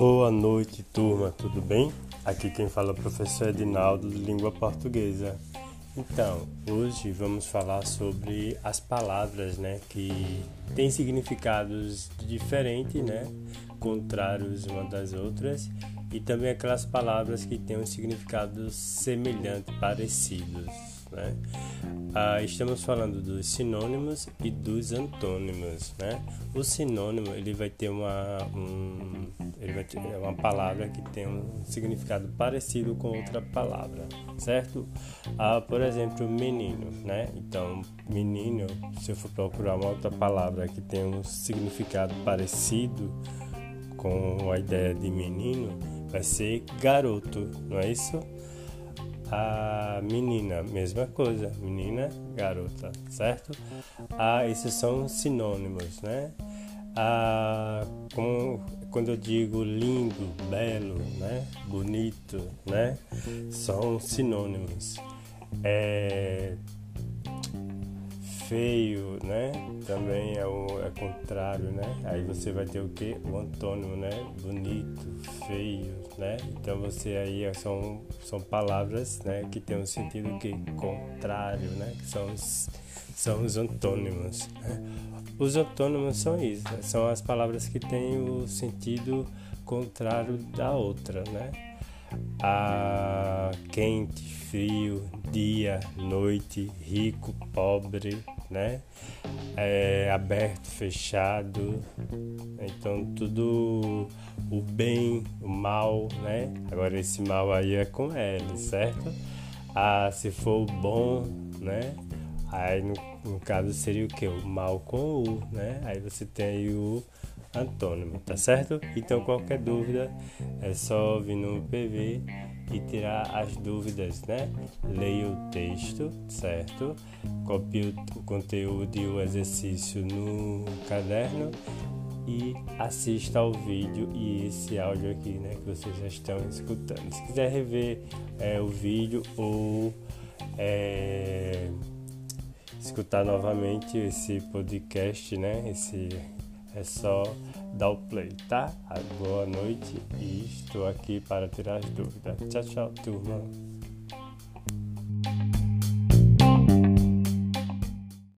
Boa noite, turma, tudo bem? Aqui quem fala é o professor Edinaldo de Língua Portuguesa. Então, hoje vamos falar sobre as palavras, né, que têm significados diferentes, né, contrários uma das outras, e também aquelas palavras que têm um significado semelhante, parecidos. Né? Ah, estamos falando dos sinônimos e dos antônimos. Né? O sinônimo ele vai ter uma, um, ele vai ter uma palavra que tem um significado parecido com outra palavra, certo? Ah, por exemplo, menino. Né? Então, menino, se eu for procurar uma outra palavra que tem um significado parecido com a ideia de menino, vai ser garoto, não é isso? A menina, mesma coisa, menina, garota, certo? Ah, esses são sinônimos, né? Ah, com, quando eu digo lindo, belo, né? Bonito, né? São sinônimos. É, feio, né? Também é o é contrário, né? Aí você vai ter o que? O antônimo, né? Bonito, feio, né? Então você aí são, são palavras, né? Que tem um sentido que contrário, né? Que são os, são os antônimos. Né? Os antônimos são isso, né? são as palavras que têm o sentido contrário da outra, né? A quente, frio, dia, noite, rico, pobre, né? É, aberto, fechado. Então tudo o bem, o mal, né? Agora esse mal aí é com L, certo? Ah, se for o bom, né? Aí no, no caso seria o que? O mal com U, né? Aí você tem aí o antônimo, tá certo? Então qualquer dúvida é só vir no PV e tirar as dúvidas, né? Leia o texto, certo? Copie o conteúdo e o exercício no caderno e assista ao vídeo e esse áudio aqui, né? Que vocês já estão escutando. Se quiser rever é, o vídeo ou é, escutar novamente esse podcast, né? Esse é só dar o play, tá? Boa noite e estou aqui para tirar as dúvidas. Tchau, tchau, turma.